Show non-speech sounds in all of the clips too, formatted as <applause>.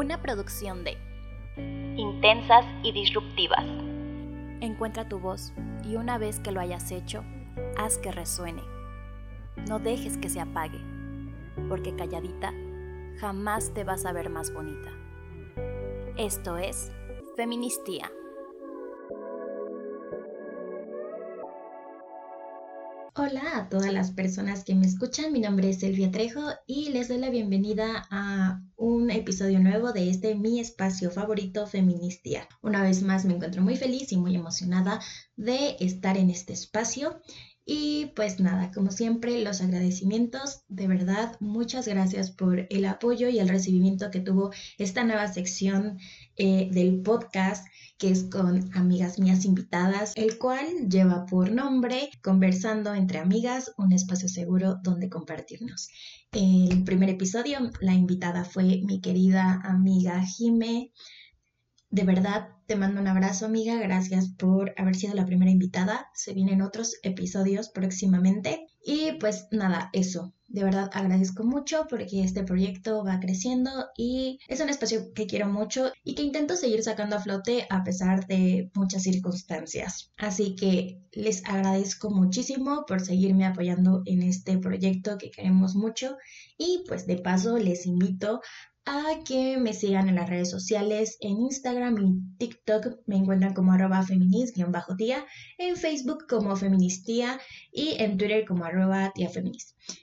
Una producción de Intensas y disruptivas. Encuentra tu voz y una vez que lo hayas hecho, haz que resuene. No dejes que se apague, porque calladita jamás te vas a ver más bonita. Esto es Feministía. Hola a todas las personas que me escuchan, mi nombre es Elvia Trejo y les doy la bienvenida a un episodio nuevo de este mi espacio favorito Feministía. Una vez más me encuentro muy feliz y muy emocionada de estar en este espacio y pues nada, como siempre, los agradecimientos, de verdad, muchas gracias por el apoyo y el recibimiento que tuvo esta nueva sección eh, del podcast que es con amigas mías invitadas, el cual lleva por nombre Conversando entre amigas, un espacio seguro donde compartirnos. El primer episodio, la invitada fue mi querida amiga Jime. De verdad, te mando un abrazo, amiga. Gracias por haber sido la primera invitada. Se vienen otros episodios próximamente. Y pues nada, eso. De verdad agradezco mucho porque este proyecto va creciendo y es un espacio que quiero mucho y que intento seguir sacando a flote a pesar de muchas circunstancias. Así que les agradezco muchísimo por seguirme apoyando en este proyecto que queremos mucho y pues de paso les invito a que me sigan en las redes sociales, en Instagram y TikTok me encuentran como arroba feminist-tía, en Facebook como feministía y en Twitter como arroba.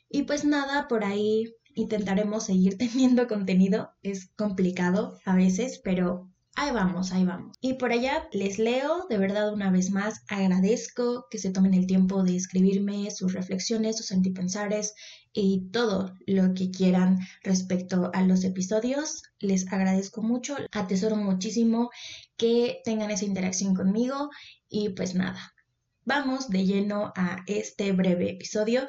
Y pues nada, por ahí intentaremos seguir <laughs> teniendo contenido, es complicado a veces, pero ahí vamos, ahí vamos. Y por allá les leo, de verdad una vez más, agradezco que se tomen el tiempo de escribirme sus reflexiones, sus antipensares y todo lo que quieran respecto a los episodios. Les agradezco mucho, atesoro muchísimo que tengan esa interacción conmigo y pues nada. Vamos de lleno a este breve episodio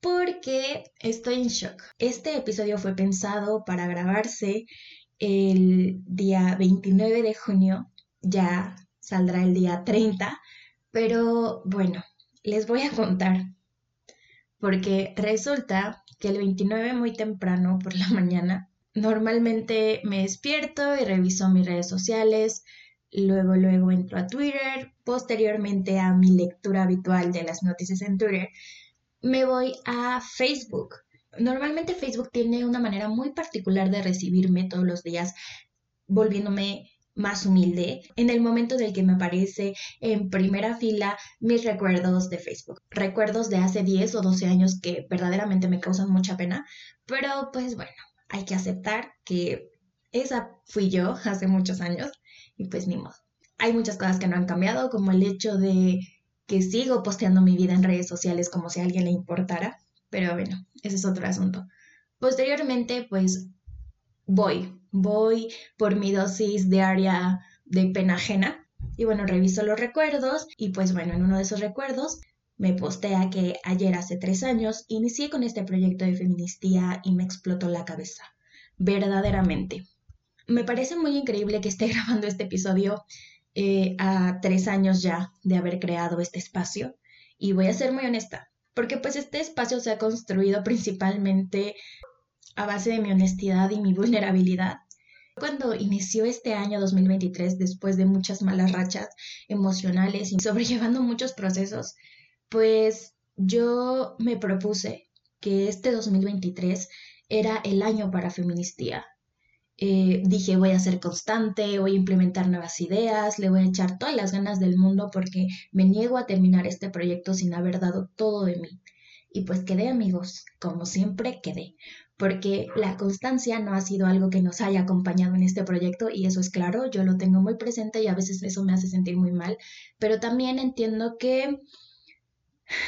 porque estoy en shock. Este episodio fue pensado para grabarse el día 29 de junio, ya saldrá el día 30, pero bueno, les voy a contar, porque resulta que el 29 muy temprano por la <laughs> mañana, normalmente me despierto y reviso mis redes sociales, luego luego entro a Twitter, posteriormente a mi lectura habitual de las noticias en Twitter, me voy a Facebook. Normalmente Facebook tiene una manera muy particular de recibirme todos los días, volviéndome más humilde en el momento del que me aparece en primera fila mis recuerdos de Facebook. Recuerdos de hace 10 o 12 años que verdaderamente me causan mucha pena, pero pues bueno, hay que aceptar que esa fui yo <laughs> hace muchos años y pues ni modo. Hay muchas cosas que no han cambiado, como el hecho de que sigo posteando mi vida en redes sociales como si a alguien le importara. Pero bueno, ese es otro asunto. Posteriormente, pues voy, voy por mi dosis diaria de pena ajena y bueno, reviso los recuerdos y pues bueno, en uno de esos recuerdos me postea que ayer hace tres años inicié con este proyecto de feministía y me explotó la cabeza, verdaderamente. Me parece muy increíble que esté <laughs> grabando este episodio eh, a tres años ya de haber creado este espacio y voy a ser muy honesta, porque pues este espacio se ha construido principalmente a base de mi honestidad y mi vulnerabilidad. Cuando inició este año 2023, después de muchas malas rachas emocionales y <laughs> sobrellevando muchos procesos, pues yo me propuse que este 2023 era el año para feministía, eh, dije voy a ser constante, voy a implementar nuevas ideas, le voy a echar todas las ganas del mundo porque me niego a terminar este proyecto sin haber dado todo de mí. Y pues quedé amigos, como siempre quedé, porque la constancia no ha sido algo que nos haya acompañado en este proyecto y eso es claro, yo lo tengo muy presente y a veces eso me hace sentir muy mal, pero también entiendo que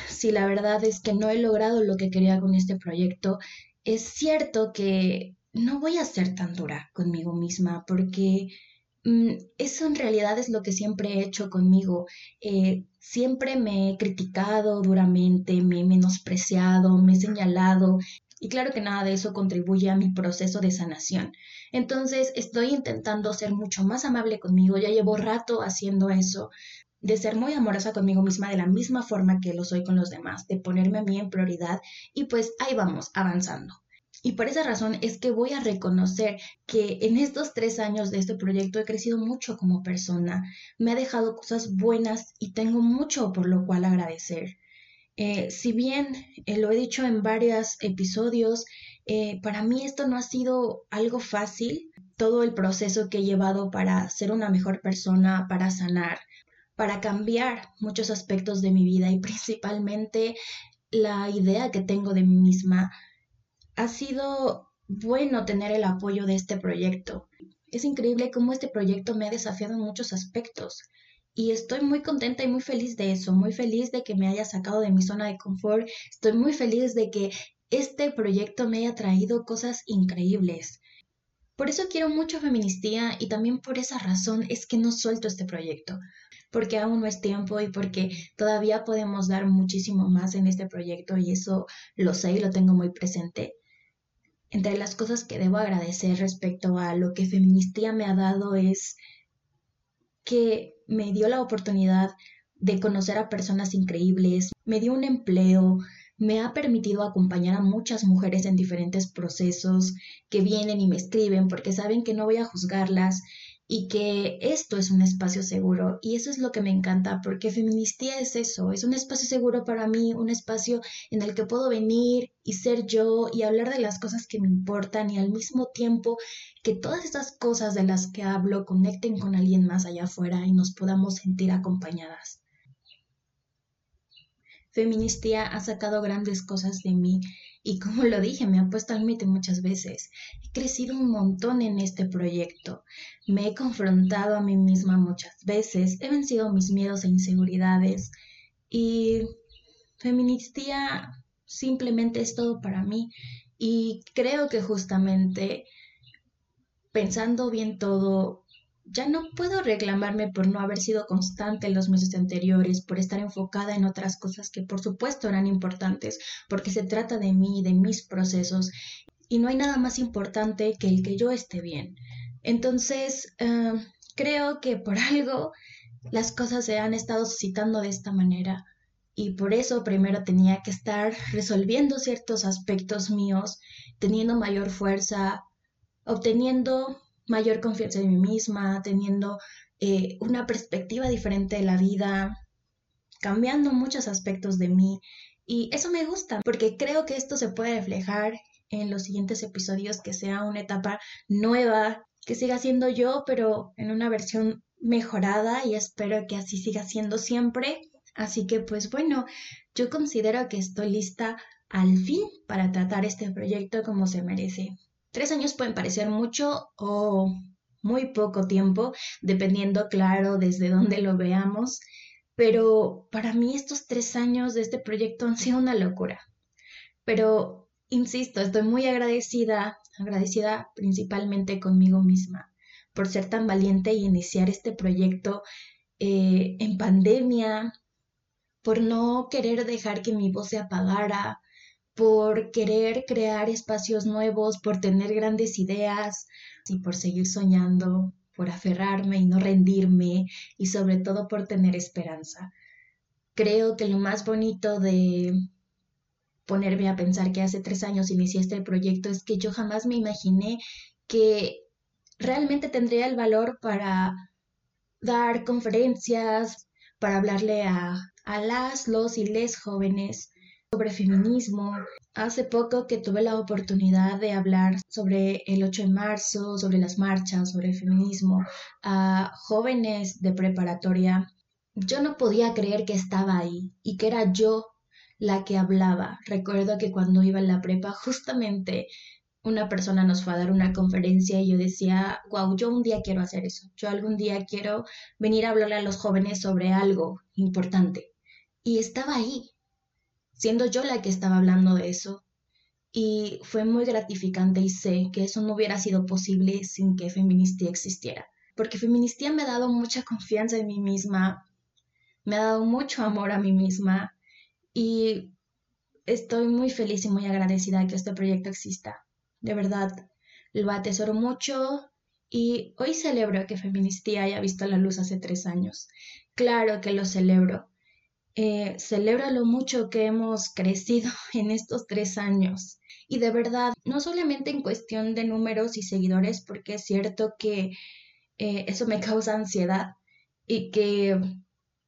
si la verdad es que no he logrado lo que quería con este proyecto, es cierto que no voy a ser tan dura conmigo misma porque mm, eso en realidad es lo que siempre he hecho conmigo. Eh, siempre me he criticado duramente, me he menospreciado, me he señalado y claro que nada de eso contribuye a mi proceso de sanación. Entonces estoy intentando ser mucho más amable conmigo, ya llevo rato haciendo eso, de ser muy amorosa conmigo misma de la misma forma que lo soy con los demás, de ponerme a mí en prioridad y pues ahí vamos, avanzando. Y por esa razón es que voy a reconocer que en estos tres años de este proyecto he crecido mucho como persona, me ha dejado cosas buenas y tengo mucho por lo cual agradecer. Eh, si bien eh, lo he dicho en varios episodios, eh, para mí esto no ha sido algo fácil, todo el proceso que he llevado para ser una mejor persona, para sanar, para cambiar muchos aspectos de mi vida y principalmente la idea que tengo de mí misma ha sido bueno tener el apoyo de este proyecto. Es increíble cómo este proyecto me ha desafiado en muchos aspectos y estoy muy contenta y muy feliz de eso, muy feliz de que me haya sacado de mi zona de confort, estoy muy feliz de que este proyecto me haya traído cosas increíbles. Por eso quiero mucho feministía y también por esa razón es que no suelto este proyecto, porque aún no es tiempo y porque todavía podemos dar muchísimo más en este proyecto y eso lo sé y lo tengo muy presente. Entre las cosas que debo agradecer respecto a lo que Feministía me ha dado es que me dio la oportunidad de conocer a personas increíbles, me dio un empleo, me ha permitido acompañar a muchas mujeres en diferentes procesos que vienen y me escriben porque saben que no voy a juzgarlas y que esto es un espacio seguro y eso es lo que me encanta porque feministía es eso, es un espacio seguro para mí, un espacio en el que puedo venir y ser yo y hablar de las cosas que me importan y al mismo tiempo que todas estas cosas de las que hablo conecten con alguien más allá afuera y nos podamos sentir acompañadas. Feministía ha sacado grandes cosas de mí y como lo dije, me ha puesto al límite muchas veces. He crecido un montón en este proyecto. Me he confrontado a mí misma muchas veces, he vencido mis miedos e inseguridades y feministía simplemente es todo para mí y creo que justamente pensando bien todo, ya no puedo reclamarme por no haber sido constante en los meses anteriores, por estar enfocada en otras cosas que por supuesto eran importantes, porque se trata de mí, de mis procesos, y no hay nada más importante que el que yo esté bien. Entonces, eh, creo que por <laughs> algo las cosas se han estado suscitando de esta manera. Y por eso primero tenía que estar resolviendo ciertos aspectos míos, teniendo mayor fuerza, obteniendo mayor confianza en mí misma, teniendo eh, una perspectiva diferente de la vida, cambiando muchos aspectos de mí. Y eso me gusta, porque creo que esto se puede reflejar en los siguientes episodios, que sea una etapa nueva, que siga siendo yo, pero en una versión mejorada y espero que así siga siendo siempre. Así que pues bueno, yo considero que estoy lista al fin para tratar este proyecto como se merece. Tres años pueden parecer mucho o muy poco tiempo, dependiendo, claro, desde dónde lo veamos, pero para mí estos tres años de este proyecto han sido una locura. Pero, insisto, estoy muy agradecida, agradecida principalmente conmigo misma por ser tan valiente y iniciar este proyecto eh, en pandemia, por no querer dejar que mi voz se apagara, por querer crear espacios nuevos, por tener grandes ideas y por seguir soñando, por aferrarme y no rendirme y sobre todo por tener esperanza. Creo que lo más bonito de ponerme a pensar que hace tres años inicié este proyecto es que yo jamás me imaginé que realmente tendría el valor para dar conferencias, para hablarle a, a las, los y les jóvenes sobre feminismo. Hace poco que tuve la oportunidad de hablar sobre el 8 de marzo, sobre las marchas, sobre el feminismo a jóvenes de preparatoria, yo no podía creer que estaba ahí y que era yo la que hablaba. Recuerdo que cuando iba en la prepa, justamente una persona nos fue a dar una conferencia y yo decía, wow, yo un día quiero hacer eso. Yo algún día quiero venir a hablarle a los jóvenes sobre algo importante. Y estaba ahí, siendo yo la que estaba hablando de eso. Y fue muy gratificante y sé que eso no hubiera sido posible sin que Feministía existiera. Porque Feministía me ha dado mucha confianza en mí misma, me ha dado mucho amor a mí misma y estoy muy feliz y muy agradecida que este proyecto exista. De verdad, lo atesoro mucho y hoy celebro que Feministía haya visto la luz hace tres años. Claro que lo celebro, eh, celebra lo mucho que hemos crecido <laughs> en estos tres años Y de verdad, no solamente en cuestión de números y seguidores, porque es cierto que eh, eso me <laughs> causa ansiedad y que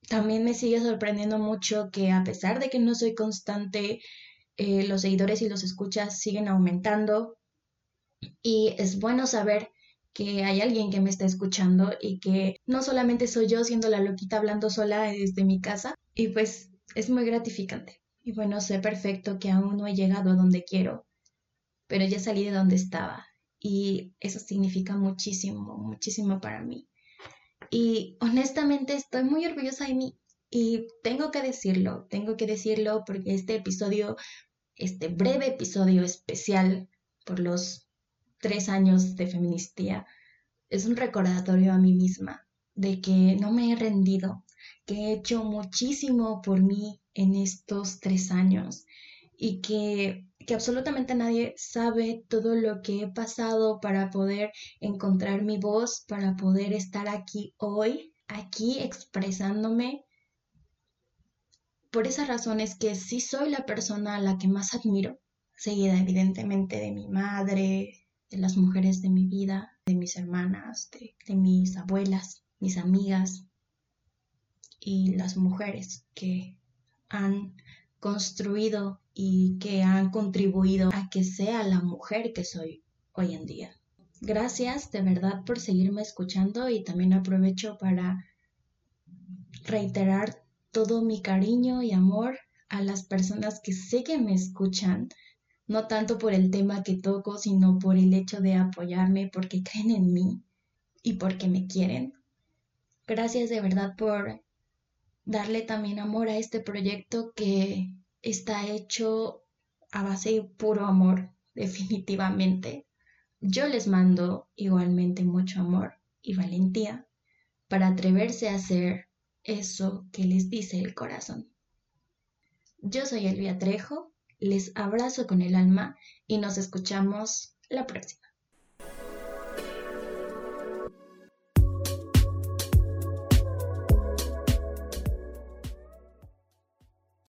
también me sigue sorprendiendo mucho que a pesar de que no soy constante, eh, los seguidores y los escuchas siguen aumentando. Y es bueno saber que hay alguien que me está escuchando y que no solamente soy yo siendo la loquita hablando sola desde mi casa. Y pues es muy gratificante. Y bueno, sé perfecto que aún no he llegado a donde quiero, pero ya salí de donde estaba. Y eso significa muchísimo, muchísimo para mí. Y honestamente estoy muy orgullosa de mí. Y tengo que decirlo, tengo que decirlo porque este episodio, este breve episodio especial por los tres años de feministía, es un recordatorio a mí misma de que no me he rendido, que he hecho muchísimo por mí en estos tres años y que, que absolutamente nadie sabe todo lo que he pasado para poder encontrar mi voz, para poder estar aquí hoy, aquí expresándome. Por esas razones que sí soy la persona a la que más admiro, seguida evidentemente de mi madre, de las mujeres de mi vida, de mis hermanas, de, de mis abuelas, mis amigas y las mujeres que han construido y que han contribuido a que sea la mujer que soy hoy en día. Gracias de verdad por seguirme escuchando y también aprovecho para reiterar todo mi cariño y amor a las personas que sé que me escuchan, no tanto por el tema que toco, sino por el hecho de apoyarme porque creen en mí y porque me quieren. Gracias de verdad por darle también amor a este proyecto que está hecho a base de puro amor, definitivamente. Yo les mando igualmente mucho amor y valentía para atreverse a hacer eso que les dice el corazón. Yo soy Elvia Trejo, les abrazo con el alma y nos escuchamos la próxima.